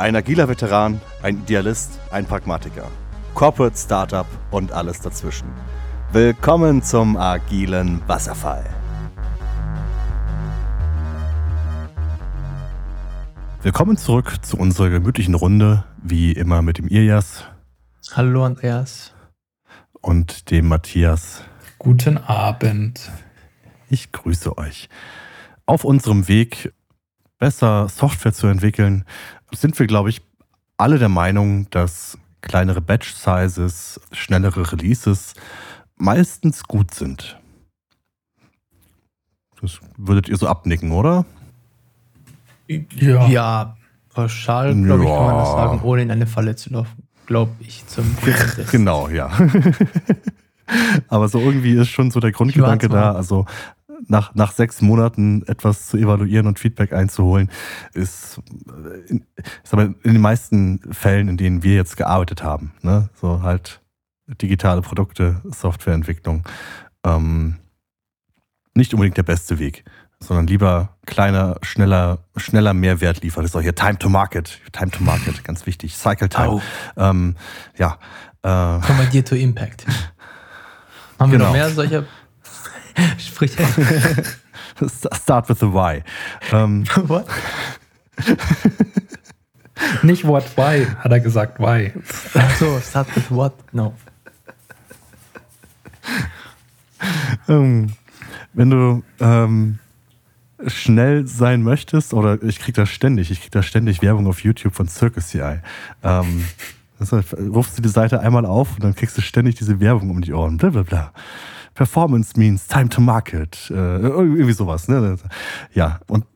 Ein agiler Veteran, ein Idealist, ein Pragmatiker. Corporate Startup und alles dazwischen. Willkommen zum agilen Wasserfall. Willkommen zurück zu unserer gemütlichen Runde, wie immer mit dem Ilias. Hallo Andreas. Und dem Matthias. Guten Abend. Ich grüße euch. Auf unserem Weg, besser Software zu entwickeln, sind wir, glaube ich, alle der Meinung, dass kleinere Batch-Sizes, schnellere Releases meistens gut sind. Das würdet ihr so abnicken, oder? Ja. Ja, pauschal, glaube ja. ich, kann man das sagen, ohne in eine Falle zu laufen. Glaube ich zum Genau, ja. Aber so irgendwie ist schon so der Grundgedanke da. Also nach, nach sechs Monaten etwas zu evaluieren und Feedback einzuholen, ist, in, ist aber in den meisten Fällen, in denen wir jetzt gearbeitet haben, ne, so halt digitale Produkte, Softwareentwicklung, ähm, nicht unbedingt der beste Weg, sondern lieber kleiner, schneller, schneller Mehrwert liefern. Das ist auch hier Time to Market, Time to Market, ganz wichtig, Cycle Time. Oh. Ähm, ja. Äh, Kommandiert to Impact. Haben genau. wir noch mehr solcher Sprüche? Start with the why. Ähm, What? Nicht what, why, hat er gesagt, why. Ach so, start with what? No. Ähm, wenn du ähm, schnell sein möchtest, oder ich krieg das ständig, ich krieg da ständig Werbung auf YouTube von Circus CI. Ähm, das heißt, rufst du die Seite einmal auf und dann kriegst du ständig diese Werbung um die Ohren. Blablabla. Performance means time to market. Äh, irgendwie sowas. Ne? Ja, und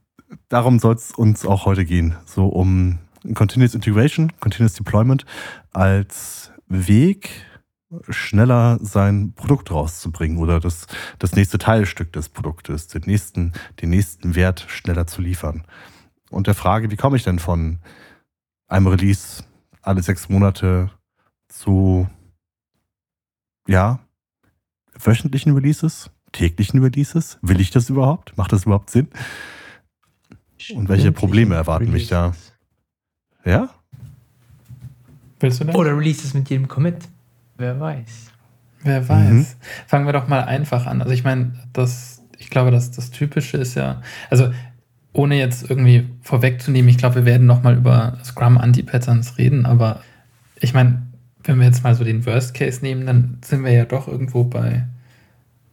darum soll es uns auch heute gehen. So um Continuous Integration, Continuous Deployment als Weg, schneller sein Produkt rauszubringen oder das, das nächste Teilstück des Produktes, den nächsten, den nächsten Wert schneller zu liefern. Und der Frage, wie komme ich denn von einem Release alle sechs Monate zu, ja, wöchentlichen Releases, täglichen Releases? Will ich das überhaupt? Macht das überhaupt Sinn? Und welche Probleme erwarten Releases. mich da? Ja? Willst du das? Oder Releases mit jedem Commit. Wer weiß. Wer weiß. Mhm. Fangen wir doch mal einfach an. Also ich meine, das, ich glaube, dass das Typische ist ja, also ohne jetzt irgendwie vorwegzunehmen, ich glaube, wir werden nochmal über Scrum Anti-Patterns reden, aber ich meine, wenn wir jetzt mal so den Worst Case nehmen, dann sind wir ja doch irgendwo bei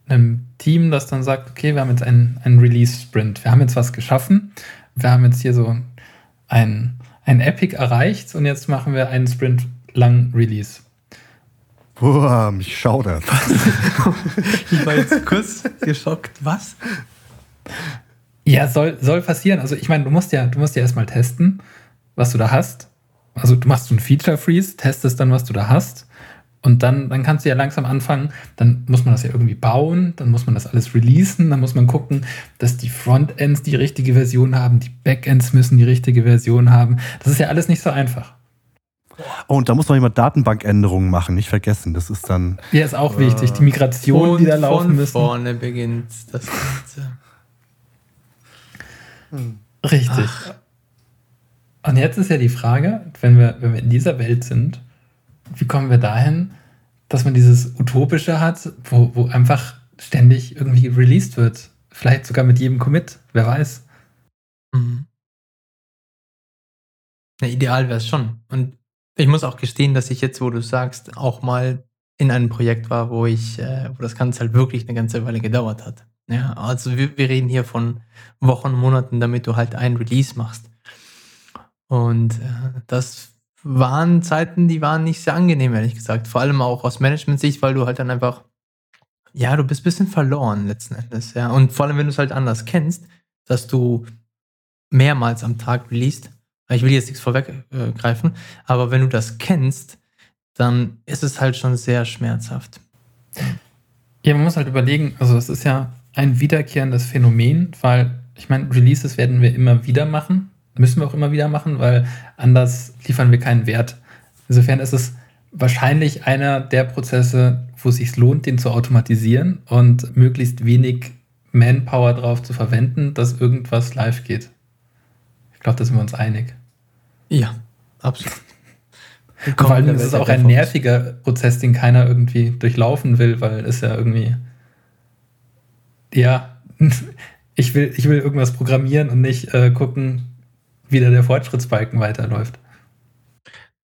einem Team, das dann sagt, okay, wir haben jetzt einen, einen Release-Sprint, wir haben jetzt was geschaffen, wir haben jetzt hier so ein, ein Epic erreicht und jetzt machen wir einen Sprint lang Release. Boah, mich schaudert. ich war jetzt kurz geschockt. Was? Ja, soll, soll passieren. Also ich meine, du musst ja, du musst ja erstmal testen, was du da hast. Also du machst so einen Feature Freeze, testest dann, was du da hast. Und dann, dann kannst du ja langsam anfangen, dann muss man das ja irgendwie bauen, dann muss man das alles releasen, dann muss man gucken, dass die Frontends die richtige Version haben, die Backends müssen die richtige Version haben. Das ist ja alles nicht so einfach. Oh, und da muss man immer Datenbankänderungen machen, nicht vergessen. Das ist dann. Ja, ist auch wichtig. Die Migration, die da laufen von müssen. vorne beginnt das Ganze. Hm. Richtig. Ach. Und jetzt ist ja die Frage, wenn wir, wenn wir in dieser Welt sind, wie kommen wir dahin, dass man dieses Utopische hat, wo, wo einfach ständig irgendwie released wird? Vielleicht sogar mit jedem Commit, wer weiß. Mhm. Ja, ideal wäre es schon. Und ich muss auch gestehen, dass ich jetzt, wo du sagst, auch mal in einem Projekt war, wo ich, äh, wo das Ganze halt wirklich eine ganze Weile gedauert hat. Ja, also wir, wir reden hier von Wochen, Monaten, damit du halt ein Release machst. Und äh, das waren Zeiten, die waren nicht sehr angenehm, ehrlich gesagt. Vor allem auch aus Management-Sicht, weil du halt dann einfach, ja, du bist ein bisschen verloren letzten Endes. Ja. Und vor allem, wenn du es halt anders kennst, dass du mehrmals am Tag releast. Ich will jetzt nichts vorweggreifen, aber wenn du das kennst, dann ist es halt schon sehr schmerzhaft. Ja, man muss halt überlegen, also es ist ja ein wiederkehrendes Phänomen, weil ich meine, Releases werden wir immer wieder machen müssen wir auch immer wieder machen, weil anders liefern wir keinen Wert. Insofern ist es wahrscheinlich einer der Prozesse, wo es sich lohnt, den zu automatisieren und möglichst wenig Manpower drauf zu verwenden, dass irgendwas live geht. Ich glaube, da sind wir uns einig. Ja, absolut. Vor allem ist es auch ein nerviger Prozess, den keiner irgendwie durchlaufen will, weil es ja irgendwie, ja, ich will, ich will irgendwas programmieren und nicht äh, gucken, wie da der Fortschrittsbalken weiterläuft.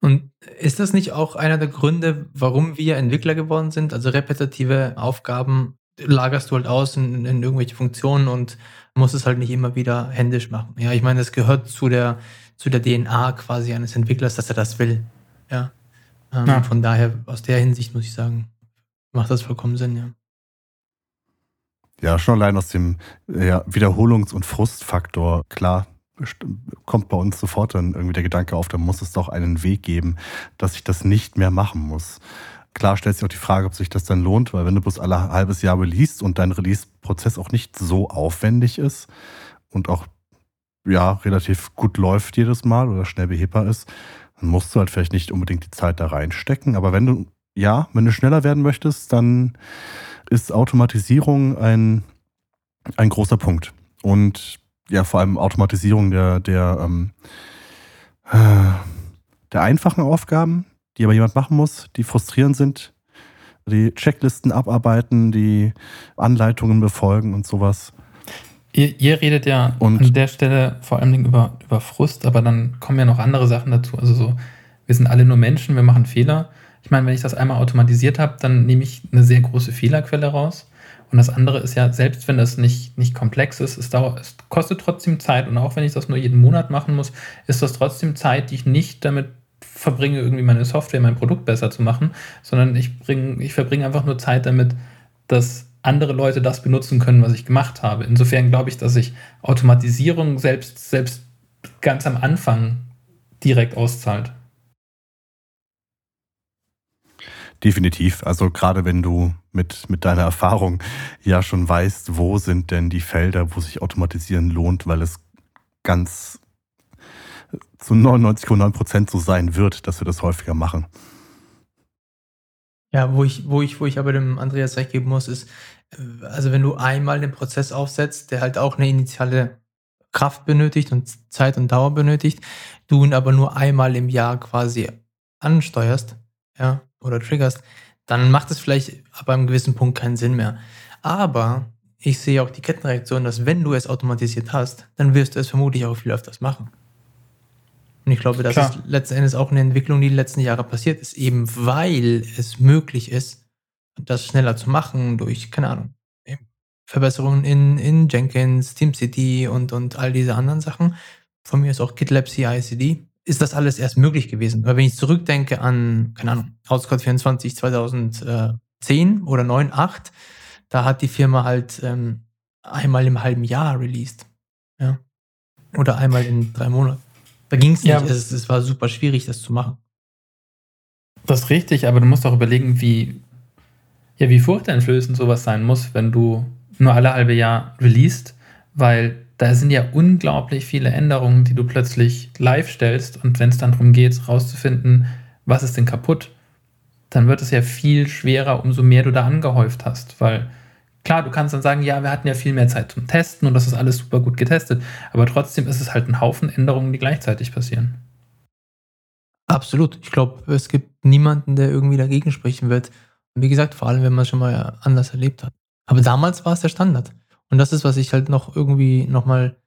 Und ist das nicht auch einer der Gründe, warum wir Entwickler geworden sind? Also repetitive Aufgaben lagerst du halt aus in, in irgendwelche Funktionen und musst es halt nicht immer wieder händisch machen. Ja, ich meine, es gehört zu der, zu der DNA quasi eines Entwicklers, dass er das will. Ja. Ähm, ja. Von daher, aus der Hinsicht muss ich sagen, macht das vollkommen Sinn, ja. Ja, schon allein aus dem ja, Wiederholungs- und Frustfaktor, klar, kommt bei uns sofort dann irgendwie der Gedanke auf, da muss es doch einen Weg geben, dass ich das nicht mehr machen muss. Klar stellt sich auch die Frage, ob sich das dann lohnt, weil wenn du bloß alle halbes Jahr releast und dein Release-Prozess auch nicht so aufwendig ist und auch ja relativ gut läuft jedes Mal oder schnell behebbar ist, dann musst du halt vielleicht nicht unbedingt die Zeit da reinstecken. Aber wenn du, ja, wenn du schneller werden möchtest, dann ist Automatisierung ein, ein großer Punkt. Und ja, vor allem Automatisierung der, der, ähm, äh, der einfachen Aufgaben, die aber jemand machen muss, die frustrierend sind. Die Checklisten abarbeiten, die Anleitungen befolgen und sowas. Ihr, ihr redet ja und an der Stelle vor allem über, über Frust, aber dann kommen ja noch andere Sachen dazu. Also so, wir sind alle nur Menschen, wir machen Fehler. Ich meine, wenn ich das einmal automatisiert habe, dann nehme ich eine sehr große Fehlerquelle raus. Und das andere ist ja, selbst wenn das nicht, nicht komplex ist, es, dauert, es kostet trotzdem Zeit. Und auch wenn ich das nur jeden Monat machen muss, ist das trotzdem Zeit, die ich nicht damit verbringe, irgendwie meine Software, mein Produkt besser zu machen, sondern ich, bring, ich verbringe einfach nur Zeit damit, dass andere Leute das benutzen können, was ich gemacht habe. Insofern glaube ich, dass sich Automatisierung selbst, selbst ganz am Anfang direkt auszahlt. Definitiv. Also gerade wenn du mit, mit deiner Erfahrung ja schon weißt, wo sind denn die Felder, wo sich automatisieren lohnt, weil es ganz zu 99,9 Prozent so sein wird, dass wir das häufiger machen. Ja, wo ich, wo ich, wo ich aber dem Andreas recht geben muss, ist, äh, also wenn du einmal den Prozess aufsetzt, der halt auch eine initiale Kraft benötigt und Zeit und Dauer benötigt, du ihn aber nur einmal im Jahr quasi ansteuerst, ja, oder triggerst, dann macht es vielleicht ab einem gewissen Punkt keinen Sinn mehr. Aber ich sehe auch die Kettenreaktion, dass wenn du es automatisiert hast, dann wirst du es vermutlich auch viel öfters machen. Und ich glaube, das Klar. ist letzten Endes auch eine Entwicklung, die die letzten Jahre passiert ist, eben weil es möglich ist, das schneller zu machen durch, keine Ahnung, Verbesserungen in, in Jenkins, TeamCity und, und all diese anderen Sachen. Von mir ist auch GitLab CI/CD. Ist das alles erst möglich gewesen? Weil wenn ich zurückdenke an, keine Ahnung, Outscode 24 2010 oder 9, 8, da hat die Firma halt ähm, einmal im halben Jahr released. Ja. Oder einmal in drei Monaten. Da ging es nicht. Ja. Es, es war super schwierig, das zu machen. Das ist richtig, aber du musst auch überlegen, wie, ja, wie furchteinflößend sowas sein muss, wenn du nur alle halbe Jahr releast, weil da sind ja unglaublich viele Änderungen, die du plötzlich live stellst und wenn es dann darum geht, rauszufinden, was ist denn kaputt, dann wird es ja viel schwerer, umso mehr du da angehäuft hast, weil Klar, du kannst dann sagen, ja, wir hatten ja viel mehr Zeit zum Testen und das ist alles super gut getestet, aber trotzdem ist es halt ein Haufen Änderungen, die gleichzeitig passieren. Absolut. Ich glaube, es gibt niemanden, der irgendwie dagegen sprechen wird. Und wie gesagt, vor allem, wenn man es schon mal anders erlebt hat. Aber damals war es der Standard. Und das ist, was ich halt noch irgendwie nochmal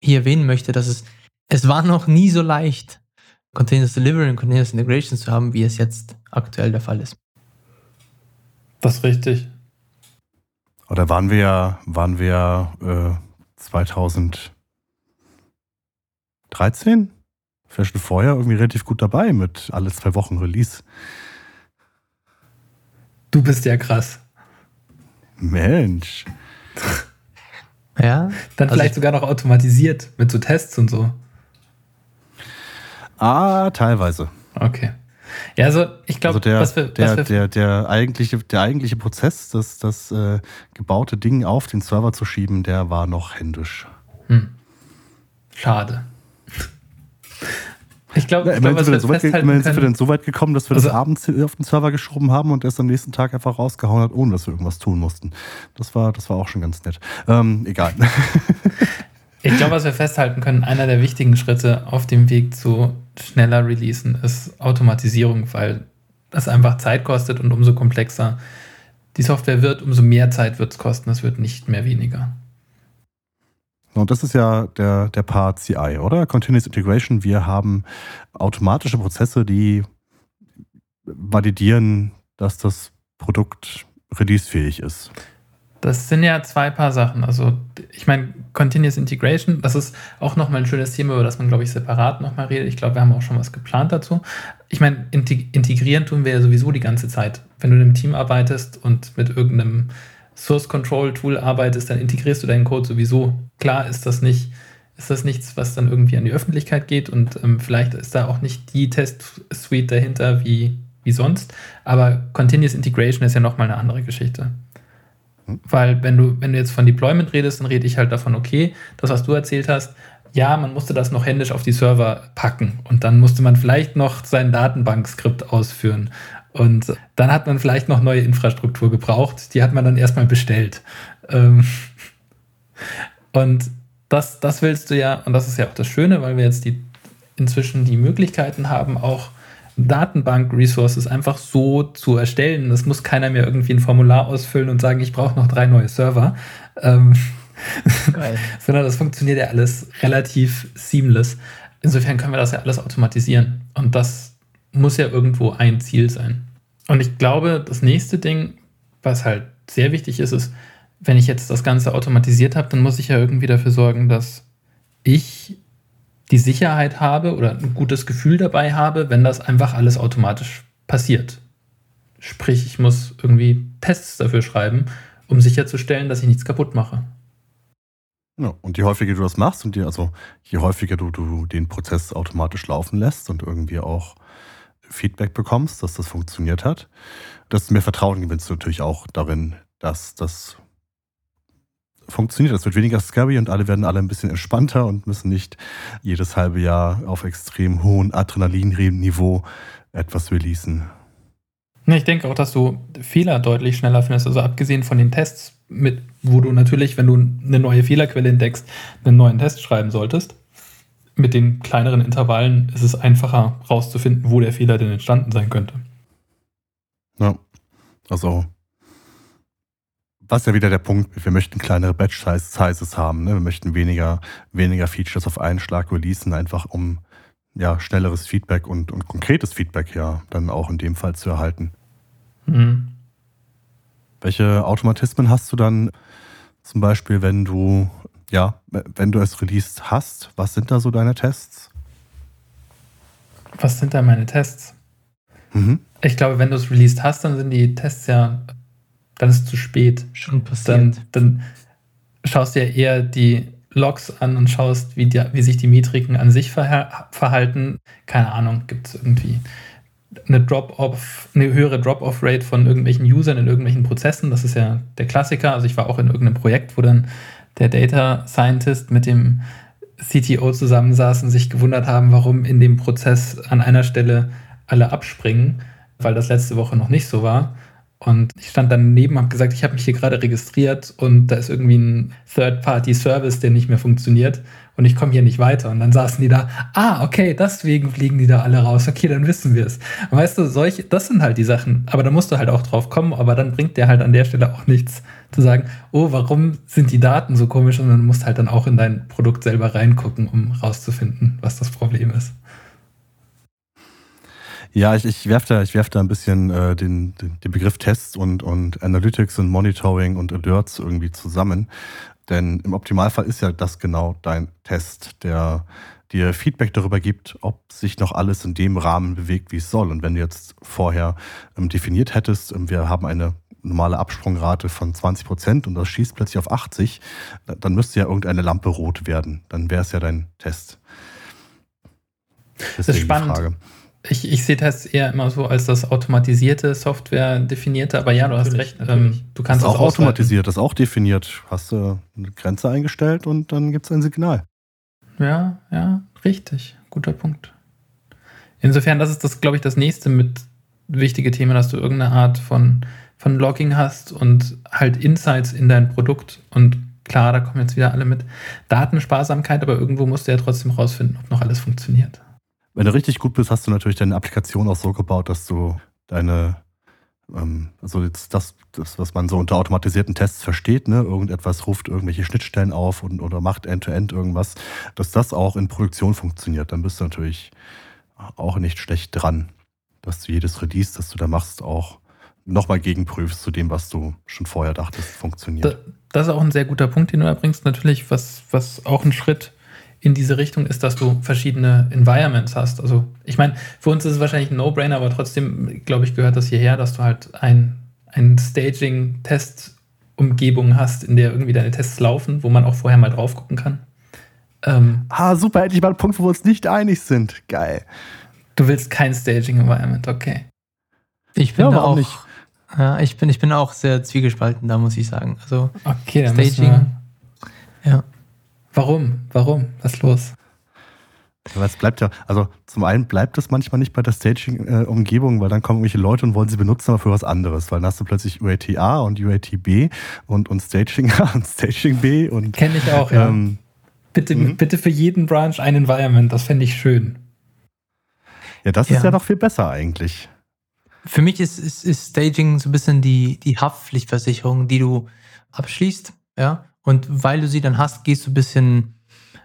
hier erwähnen möchte, dass es, es war noch nie so leicht, Continuous Delivery und Continuous Integration zu haben, wie es jetzt aktuell der Fall ist. Das ist richtig. Oder waren wir, waren wir äh, 2013? Vielleicht schon vorher irgendwie relativ gut dabei mit alle zwei Wochen Release. Du bist ja krass. Mensch. ja. Dann also vielleicht sogar noch automatisiert mit so Tests und so. Ah, teilweise. Okay. Ja, also ich glaube, also der, was wir, der, was wir der, der, eigentliche, der eigentliche Prozess, das, das äh, gebaute Ding auf den Server zu schieben, der war noch händisch. Hm. Schade. Ich glaube, ja, sind, wir so weit, sind wir dann so weit gekommen, dass wir also, das abends auf den Server geschoben haben und erst am nächsten Tag einfach rausgehauen hat, ohne dass wir irgendwas tun mussten. Das war, das war auch schon ganz nett. Ähm, egal. Ich glaube, was wir festhalten können, einer der wichtigen Schritte auf dem Weg zu schneller Releasen ist Automatisierung, weil das einfach Zeit kostet und umso komplexer die Software wird, umso mehr Zeit wird es kosten. Es wird nicht mehr weniger. Und das ist ja der, der Part CI, oder? Continuous Integration. Wir haben automatische Prozesse, die validieren, dass das Produkt releasefähig ist. Das sind ja zwei Paar Sachen. Also, ich meine, Continuous Integration, das ist auch nochmal ein schönes Thema, über das man, glaube ich, separat nochmal redet. Ich glaube, wir haben auch schon was geplant dazu. Ich meine, integrieren tun wir ja sowieso die ganze Zeit. Wenn du in einem Team arbeitest und mit irgendeinem Source Control Tool arbeitest, dann integrierst du deinen Code sowieso. Klar ist das nicht, ist das nichts, was dann irgendwie an die Öffentlichkeit geht und ähm, vielleicht ist da auch nicht die Test-Suite dahinter wie, wie sonst. Aber Continuous Integration ist ja nochmal eine andere Geschichte. Weil wenn du, wenn du jetzt von Deployment redest, dann rede ich halt davon, okay, das, was du erzählt hast, ja, man musste das noch händisch auf die Server packen und dann musste man vielleicht noch sein Datenbankskript ausführen. Und dann hat man vielleicht noch neue Infrastruktur gebraucht, die hat man dann erstmal bestellt. Ähm, und das, das willst du ja, und das ist ja auch das Schöne, weil wir jetzt die, inzwischen die Möglichkeiten haben, auch Datenbank-Resources einfach so zu erstellen. Das muss keiner mehr irgendwie ein Formular ausfüllen und sagen, ich brauche noch drei neue Server. Ähm, sondern das funktioniert ja alles relativ seamless. Insofern können wir das ja alles automatisieren. Und das muss ja irgendwo ein Ziel sein. Und ich glaube, das nächste Ding, was halt sehr wichtig ist, ist, wenn ich jetzt das Ganze automatisiert habe, dann muss ich ja irgendwie dafür sorgen, dass ich die Sicherheit habe oder ein gutes Gefühl dabei habe, wenn das einfach alles automatisch passiert. Sprich, ich muss irgendwie Tests dafür schreiben, um sicherzustellen, dass ich nichts kaputt mache. Ja, und je häufiger du das machst und die, also je häufiger du, du den Prozess automatisch laufen lässt und irgendwie auch Feedback bekommst, dass das funktioniert hat, desto mehr Vertrauen gewinnst du natürlich auch darin, dass das funktioniert. Es wird weniger scary und alle werden alle ein bisschen entspannter und müssen nicht jedes halbe Jahr auf extrem hohem Adrenalinniveau etwas releasen. Ich denke auch, dass du Fehler deutlich schneller findest. Also abgesehen von den Tests, mit, wo du natürlich, wenn du eine neue Fehlerquelle entdeckst, einen neuen Test schreiben solltest. Mit den kleineren Intervallen ist es einfacher rauszufinden, wo der Fehler denn entstanden sein könnte. Ja, also was ja wieder der Punkt, wir möchten kleinere Batch-Sizes haben. Ne? Wir möchten weniger, weniger Features auf einen Schlag releasen, einfach um ja, schnelleres Feedback und, und konkretes Feedback ja dann auch in dem Fall zu erhalten. Mhm. Welche Automatismen hast du dann zum Beispiel, wenn du, ja, wenn du es released hast? Was sind da so deine Tests? Was sind da meine Tests? Mhm. Ich glaube, wenn du es released hast, dann sind die Tests ja dann ist es zu spät. Schon passiert. Dann, dann schaust du ja eher die Logs an und schaust, wie, die, wie sich die Metriken an sich verhalten. Keine Ahnung, gibt es irgendwie eine Drop-off, eine höhere Drop-off-Rate von irgendwelchen Usern in irgendwelchen Prozessen. Das ist ja der Klassiker. Also ich war auch in irgendeinem Projekt, wo dann der Data Scientist mit dem CTO zusammensaß und sich gewundert haben, warum in dem Prozess an einer Stelle alle abspringen, weil das letzte Woche noch nicht so war. Und ich stand daneben, habe gesagt, ich habe mich hier gerade registriert und da ist irgendwie ein Third-Party-Service, der nicht mehr funktioniert und ich komme hier nicht weiter. Und dann saßen die da, ah, okay, deswegen fliegen die da alle raus. Okay, dann wissen wir es. Und weißt du, solche, das sind halt die Sachen. Aber da musst du halt auch drauf kommen, aber dann bringt der halt an der Stelle auch nichts zu sagen, oh, warum sind die Daten so komisch? Und dann musst halt dann auch in dein Produkt selber reingucken, um rauszufinden, was das Problem ist. Ja, ich, ich werfe da, werf da ein bisschen äh, den, den, den Begriff Tests und, und Analytics und Monitoring und Alerts irgendwie zusammen. Denn im Optimalfall ist ja das genau dein Test, der dir Feedback darüber gibt, ob sich noch alles in dem Rahmen bewegt, wie es soll. Und wenn du jetzt vorher ähm, definiert hättest, ähm, wir haben eine normale Absprungrate von 20 Prozent und das schießt plötzlich auf 80, dann müsste ja irgendeine Lampe rot werden. Dann wäre es ja dein Test. Deswegen das ist spannend. Ich, ich sehe Tests eher immer so als das automatisierte Software definierte, aber ja, du hast recht. Ähm, du kannst das auch automatisiert, das ist auch definiert. Hast du eine Grenze eingestellt und dann gibt es ein Signal. Ja, ja, richtig. Guter Punkt. Insofern, das ist das, glaube ich, das nächste mit wichtige Thema, dass du irgendeine Art von, von Logging hast und halt Insights in dein Produkt. Und klar, da kommen jetzt wieder alle mit Datensparsamkeit, aber irgendwo musst du ja trotzdem rausfinden, ob noch alles funktioniert. Wenn du richtig gut bist, hast du natürlich deine Applikation auch so gebaut, dass du deine, ähm, also jetzt das, das, was man so unter automatisierten Tests versteht, ne, irgendetwas ruft irgendwelche Schnittstellen auf und, oder macht End-to-End -End irgendwas, dass das auch in Produktion funktioniert, dann bist du natürlich auch nicht schlecht dran, dass du jedes Release, das du da machst, auch nochmal gegenprüfst zu dem, was du schon vorher dachtest, funktioniert. Das ist auch ein sehr guter Punkt, den du da bringst. Natürlich, was, was auch ein Schritt in diese Richtung ist, dass du verschiedene Environments hast. Also ich meine, für uns ist es wahrscheinlich ein No-Brainer, aber trotzdem, glaube ich, gehört das hierher, dass du halt ein, ein Staging-Test-Umgebung hast, in der irgendwie deine Tests laufen, wo man auch vorher mal drauf gucken kann. Ähm, ah, super, endlich mal einen Punkt, wo wir uns nicht einig sind. Geil. Du willst kein Staging-Environment, okay. Ich bin ja, auch, nicht. Ja, ich bin, ich bin auch sehr zwiegespalten, da muss ich sagen. Also okay, Staging. Ja. Warum? Warum? Was ist los? Ja, es bleibt ja, also zum einen bleibt es manchmal nicht bei der Staging-Umgebung, weil dann kommen irgendwelche Leute und wollen sie benutzen, aber für was anderes. Weil dann hast du plötzlich UAT A und UAT B und, und Staging A und Staging B und. Kenne ich auch, ja. Ähm, bitte, mhm. bitte für jeden Branch ein Environment, das fände ich schön. Ja, das ja. ist ja noch viel besser eigentlich. Für mich ist, ist, ist Staging so ein bisschen die, die Haftpflichtversicherung, die du abschließt, ja, und weil du sie dann hast, gehst du ein bisschen,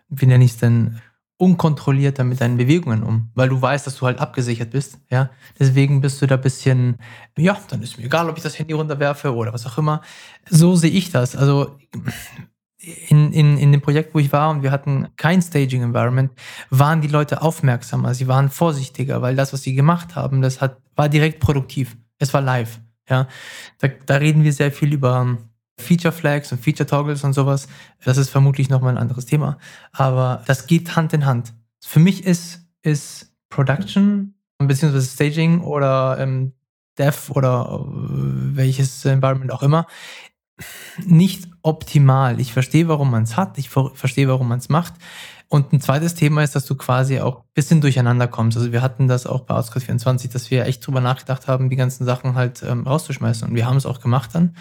wie nenne ich es denn, unkontrollierter mit deinen Bewegungen um, weil du weißt, dass du halt abgesichert bist. Ja, deswegen bist du da ein bisschen, ja, dann ist mir egal, ob ich das Handy runterwerfe oder was auch immer. So sehe ich das. Also in, in, in dem Projekt, wo ich war und wir hatten kein Staging Environment, waren die Leute aufmerksamer, sie waren vorsichtiger, weil das, was sie gemacht haben, das hat, war direkt produktiv. Es war live. Ja, da, da reden wir sehr viel über Feature Flags und Feature Toggles und sowas. Das ist vermutlich nochmal ein anderes Thema. Aber das geht Hand in Hand. Für mich ist, ist Production beziehungsweise Staging oder ähm, Dev oder äh, welches Environment auch immer nicht optimal. Ich verstehe, warum man es hat. Ich verstehe, warum man es macht. Und ein zweites Thema ist, dass du quasi auch ein bisschen durcheinander kommst. Also wir hatten das auch bei Outcast 24, dass wir echt drüber nachgedacht haben, die ganzen Sachen halt ähm, rauszuschmeißen. Und wir haben es auch gemacht dann,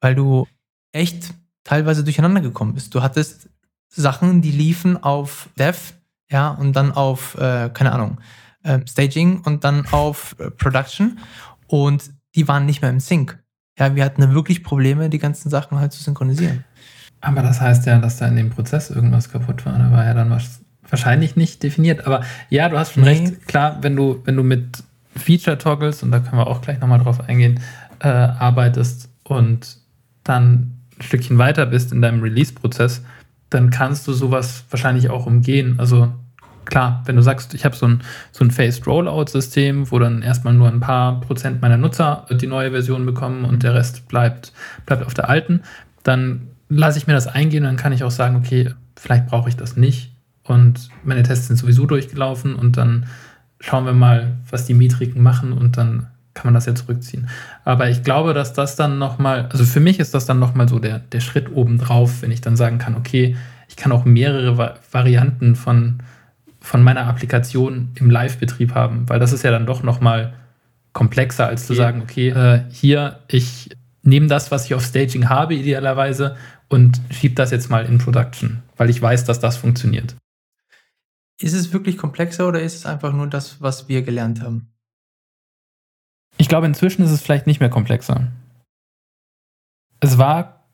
weil du echt teilweise durcheinander gekommen bist. Du hattest Sachen, die liefen auf Dev, ja, und dann auf, äh, keine Ahnung, äh, Staging und dann auf äh, Production und die waren nicht mehr im Sync. Ja, wir hatten wirklich Probleme, die ganzen Sachen halt zu synchronisieren. Aber das heißt ja, dass da in dem Prozess irgendwas kaputt war. Da war ja dann was wahrscheinlich nicht definiert. Aber ja, du hast schon nee. recht. Klar, wenn du, wenn du mit Feature-Toggles, und da können wir auch gleich nochmal drauf eingehen, äh, arbeitest und dann Stückchen weiter bist in deinem Release-Prozess, dann kannst du sowas wahrscheinlich auch umgehen. Also klar, wenn du sagst, ich habe so ein, so ein Phased Rollout-System, wo dann erstmal nur ein paar Prozent meiner Nutzer die neue Version bekommen und der Rest bleibt, bleibt auf der alten, dann lasse ich mir das eingehen und dann kann ich auch sagen, okay, vielleicht brauche ich das nicht und meine Tests sind sowieso durchgelaufen und dann schauen wir mal, was die Metriken machen und dann kann man das ja zurückziehen. Aber ich glaube, dass das dann nochmal, also für mich ist das dann nochmal so der, der Schritt obendrauf, wenn ich dann sagen kann, okay, ich kann auch mehrere Va Varianten von, von meiner Applikation im Live-Betrieb haben, weil das ist ja dann doch nochmal komplexer, als zu sagen, okay, äh, hier, ich nehme das, was ich auf Staging habe, idealerweise, und schiebe das jetzt mal in Production, weil ich weiß, dass das funktioniert. Ist es wirklich komplexer oder ist es einfach nur das, was wir gelernt haben? Ich glaube, inzwischen ist es vielleicht nicht mehr komplexer. Es war,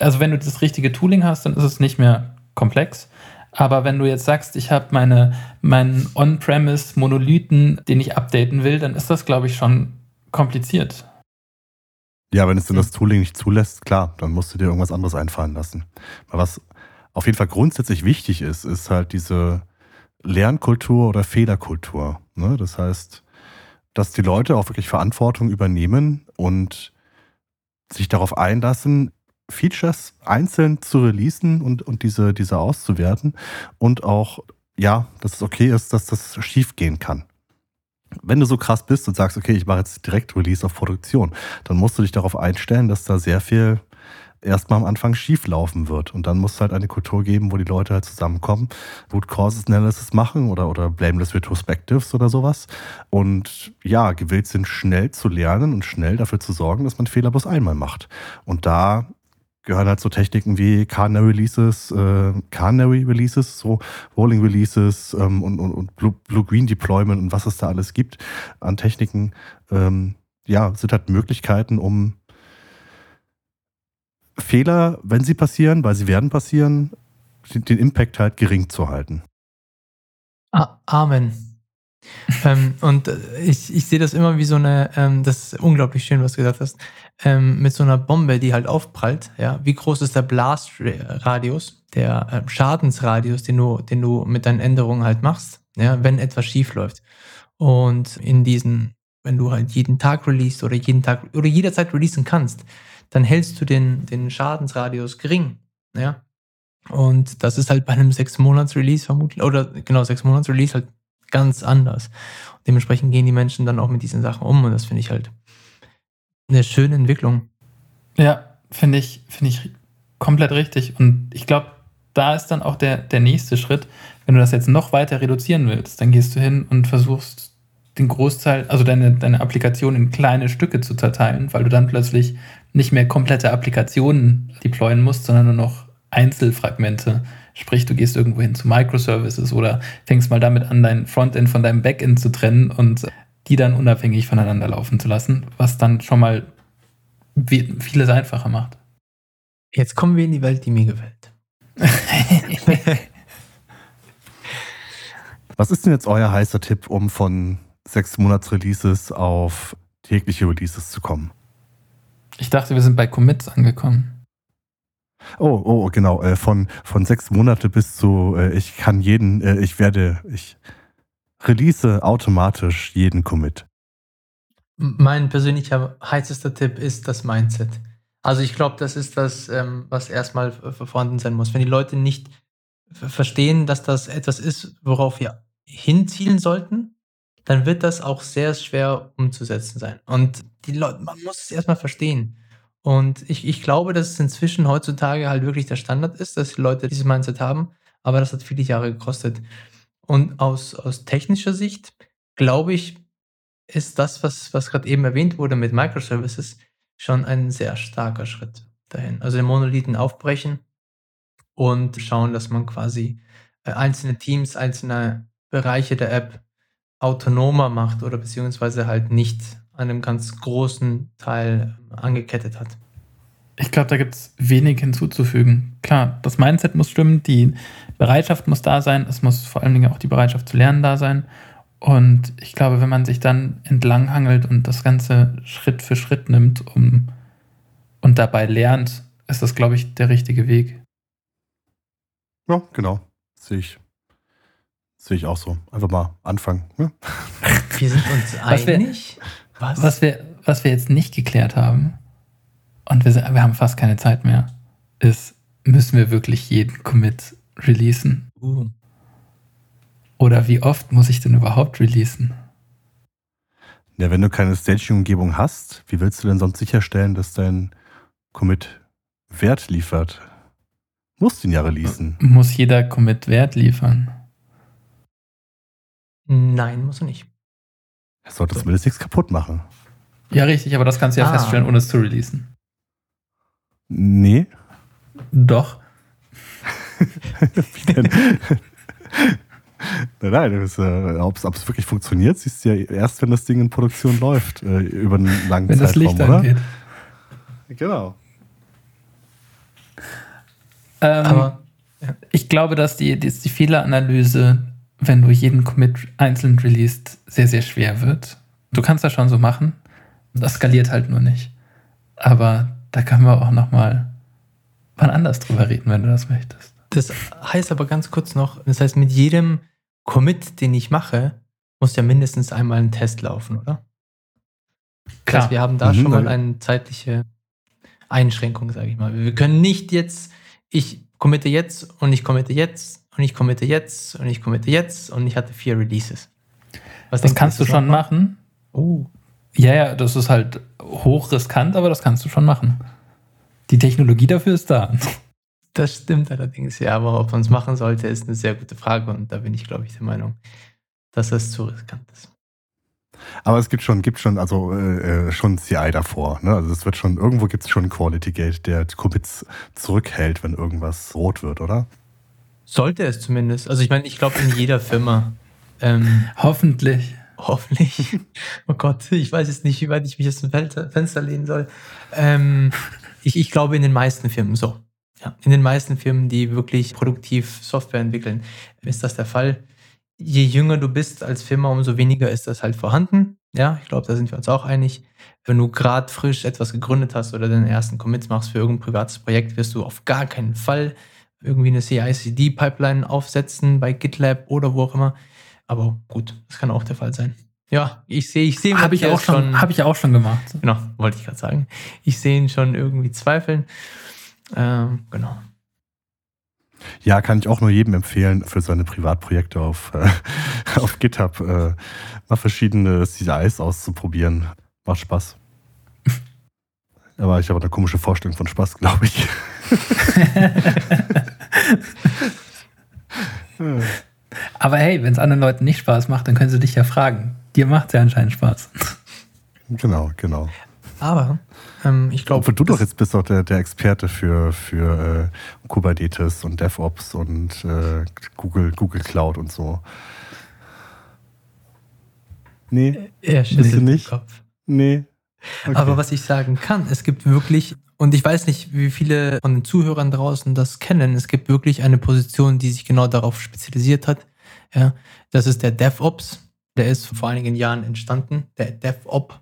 also wenn du das richtige Tooling hast, dann ist es nicht mehr komplex. Aber wenn du jetzt sagst, ich habe meine, meinen On-Premise-Monolithen, den ich updaten will, dann ist das, glaube ich, schon kompliziert. Ja, wenn es denn das Tooling nicht zulässt, klar, dann musst du dir irgendwas anderes einfallen lassen. Aber was auf jeden Fall grundsätzlich wichtig ist, ist halt diese Lernkultur oder Fehlerkultur. Ne? Das heißt, dass die Leute auch wirklich Verantwortung übernehmen und sich darauf einlassen, Features einzeln zu releasen und, und diese, diese auszuwerten und auch, ja, dass es okay ist, dass das schief gehen kann. Wenn du so krass bist und sagst, okay, ich mache jetzt direkt Release auf Produktion, dann musst du dich darauf einstellen, dass da sehr viel erstmal am Anfang schief laufen wird. Und dann muss es halt eine Kultur geben, wo die Leute halt zusammenkommen, Root Causes Analysis machen oder, oder Blameless Retrospectives oder sowas. Und ja, gewillt sind, schnell zu lernen und schnell dafür zu sorgen, dass man Fehler bloß einmal macht. Und da gehören halt so Techniken wie Canary Releases, äh, Canary Releases, so Rolling Releases ähm, und, und, und Blue-Green Deployment und was es da alles gibt an Techniken. Ähm, ja, sind halt Möglichkeiten, um Fehler, wenn sie passieren, weil sie werden passieren, den Impact halt gering zu halten. Ah, Amen. ähm, und äh, ich, ich sehe das immer wie so eine, ähm, das ist unglaublich schön, was du gesagt hast, ähm, mit so einer Bombe, die halt aufprallt. Ja, wie groß ist der Blastradius, der äh, Schadensradius, den du, den du mit deinen Änderungen halt machst, ja, wenn etwas schief läuft. Und in diesen, wenn du halt jeden Tag release oder jeden Tag oder jederzeit releasen kannst, dann hältst du den, den Schadensradius gering. Ja. Und das ist halt bei einem sechs Monats Release vermutlich, oder genau, sechs Monats Release halt ganz anders. Und dementsprechend gehen die Menschen dann auch mit diesen Sachen um und das finde ich halt eine schöne Entwicklung. Ja, finde ich, finde ich komplett richtig. Und ich glaube, da ist dann auch der, der nächste Schritt. Wenn du das jetzt noch weiter reduzieren willst, dann gehst du hin und versuchst den Großteil, also deine, deine Applikation in kleine Stücke zu zerteilen, weil du dann plötzlich nicht mehr komplette Applikationen deployen musst, sondern nur noch Einzelfragmente. Sprich, du gehst irgendwo hin zu Microservices oder fängst mal damit an, dein Frontend von deinem Backend zu trennen und die dann unabhängig voneinander laufen zu lassen, was dann schon mal vieles einfacher macht. Jetzt kommen wir in die Welt, die mir gefällt. was ist denn jetzt euer heißer Tipp, um von sechs Monats Releases auf tägliche Releases zu kommen? Ich dachte, wir sind bei Commits angekommen. Oh, oh, genau. Äh, von, von sechs Monate bis zu, äh, ich kann jeden, äh, ich werde, ich release automatisch jeden Commit. Mein persönlicher heißester Tipp ist das Mindset. Also ich glaube, das ist das, ähm, was erstmal vorhanden sein muss. Wenn die Leute nicht verstehen, dass das etwas ist, worauf wir hinzielen sollten, dann wird das auch sehr schwer umzusetzen sein. Und die Leute, man muss es erstmal verstehen. Und ich, ich glaube, dass es inzwischen heutzutage halt wirklich der Standard ist, dass die Leute dieses Mindset haben, aber das hat viele Jahre gekostet. Und aus, aus technischer Sicht, glaube ich, ist das, was, was gerade eben erwähnt wurde mit Microservices, schon ein sehr starker Schritt dahin. Also den Monolithen aufbrechen und schauen, dass man quasi äh, einzelne Teams, einzelne Bereiche der App autonomer macht oder beziehungsweise halt nicht an einem ganz großen Teil angekettet hat. Ich glaube, da gibt es wenig hinzuzufügen. Klar, das Mindset muss stimmen, die Bereitschaft muss da sein, es muss vor allen Dingen auch die Bereitschaft zu lernen da sein. Und ich glaube, wenn man sich dann entlanghangelt und das Ganze Schritt für Schritt nimmt um, und dabei lernt, ist das, glaube ich, der richtige Weg. Ja, genau. Sehe ich. Sehe ich auch so. Einfach mal anfangen. Ne? Wir sind uns einig. Was? Was wir, was wir jetzt nicht geklärt haben, und wir, wir haben fast keine Zeit mehr, ist, müssen wir wirklich jeden Commit releasen? Uh. Oder wie oft muss ich denn überhaupt releasen? Ja, wenn du keine Staging-Umgebung hast, wie willst du denn sonst sicherstellen, dass dein Commit Wert liefert? Musst du ihn ja releasen. Muss jeder Commit Wert liefern? Nein, muss er nicht. Er sollte zumindest nichts kaputt machen. Ja, richtig, aber das kannst du ja ah. feststellen, ohne es zu releasen. Nee. Doch. Wie denn? nein, nein, äh, ob es wirklich funktioniert, siehst du ja erst, wenn das Ding in Produktion läuft, äh, über einen langen wenn Zeitraum, das Licht oder? Angeht. Genau. Ähm, Aber ja. ich glaube, dass die, dass die Fehleranalyse, wenn du jeden Commit einzeln released, sehr, sehr schwer wird. Du kannst das schon so machen. Das skaliert halt nur nicht. Aber da können wir auch noch mal wann anders drüber reden, wenn du das möchtest. Das heißt aber ganz kurz noch, das heißt, mit jedem Commit, den ich mache, muss ja mindestens einmal ein Test laufen, oder? Klar. Das heißt, wir haben da mhm, schon mal eine zeitliche Einschränkung, sage ich mal. Wir können nicht jetzt, ich committe jetzt und ich committe jetzt und ich committe jetzt und ich committe jetzt und ich hatte vier Releases. Was das kannst du schon machen. Oh. Ja, ja, das ist halt hoch riskant, aber das kannst du schon machen. Die Technologie dafür ist da. Das stimmt allerdings, ja, aber ob man es machen sollte, ist eine sehr gute Frage und da bin ich, glaube ich, der Meinung, dass das zu riskant ist. Aber es gibt schon, gibt schon, also äh, äh schon CI davor. Ne? Also es wird schon, irgendwo gibt es schon Quality Gate, der Commits zurückhält, wenn irgendwas rot wird, oder? Sollte es zumindest. Also ich meine, ich glaube in jeder Firma. Ähm, hoffentlich. Hoffentlich. Oh Gott, ich weiß jetzt nicht, wie weit ich mich aus dem Fenster lehnen soll. Ähm, ich, ich glaube in den meisten Firmen so. Ja, in den meisten Firmen, die wirklich produktiv Software entwickeln, ist das der Fall je jünger du bist als Firma, umso weniger ist das halt vorhanden. Ja, ich glaube, da sind wir uns auch einig. Wenn du gerade frisch etwas gegründet hast oder den ersten Commits machst für irgendein privates Projekt, wirst du auf gar keinen Fall irgendwie eine CI-CD-Pipeline aufsetzen bei GitLab oder wo auch immer. Aber gut, das kann auch der Fall sein. Ja, ich sehe, ich sehe habe ich auch schon, habe ich auch schon gemacht. Genau, wollte ich gerade sagen. Ich sehe ihn schon irgendwie zweifeln. Ähm, genau. Ja, kann ich auch nur jedem empfehlen, für seine Privatprojekte auf, äh, auf GitHub äh, mal verschiedene CIs auszuprobieren. Macht Spaß. Aber ich habe eine komische Vorstellung von Spaß, glaube ich. Aber hey, wenn es anderen Leuten nicht Spaß macht, dann können sie dich ja fragen. Dir macht es ja anscheinend Spaß. Genau, genau. Aber ähm, ich glaube. Obwohl du doch jetzt bist doch der, der Experte für, für äh, Kubernetes und DevOps und äh, Google, Google Cloud und so. Nee. Er schüttelt nicht. den Kopf. Nee. Okay. Aber was ich sagen kann, es gibt wirklich, und ich weiß nicht, wie viele von den Zuhörern draußen das kennen, es gibt wirklich eine Position, die sich genau darauf spezialisiert hat. Ja, das ist der DevOps. Der ist vor einigen Jahren entstanden, der DevOps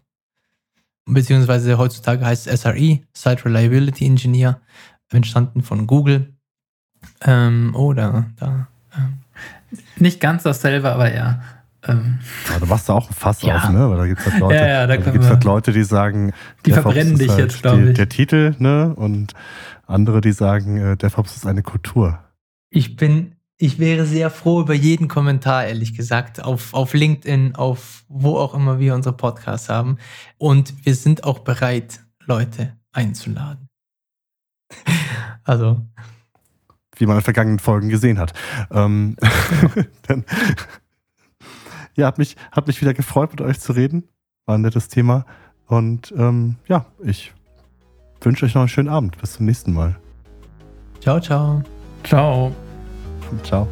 beziehungsweise heutzutage heißt es SRE, Site Reliability Engineer, entstanden von Google. Ähm, oder da. Ähm. Nicht ganz dasselbe, aber ja. Ähm. Ja, du machst da auch ein Fass ja. auf, ne? Weil da gibt es halt Leute, ja, ja, da also gibt's halt Leute, die sagen, die verbrennen dich halt jetzt, glaube ich. Der Titel, ne? Und andere, die sagen, äh, DevOps ist eine Kultur. Ich bin ich wäre sehr froh über jeden Kommentar, ehrlich gesagt, auf, auf LinkedIn, auf wo auch immer wir unsere Podcasts haben. Und wir sind auch bereit, Leute einzuladen. also. Wie man in vergangenen Folgen gesehen hat. Ähm, dann, ja, hat mich, hat mich wieder gefreut, mit euch zu reden. War ein nettes Thema. Und ähm, ja, ich wünsche euch noch einen schönen Abend. Bis zum nächsten Mal. Ciao, ciao. Ciao. Ciao.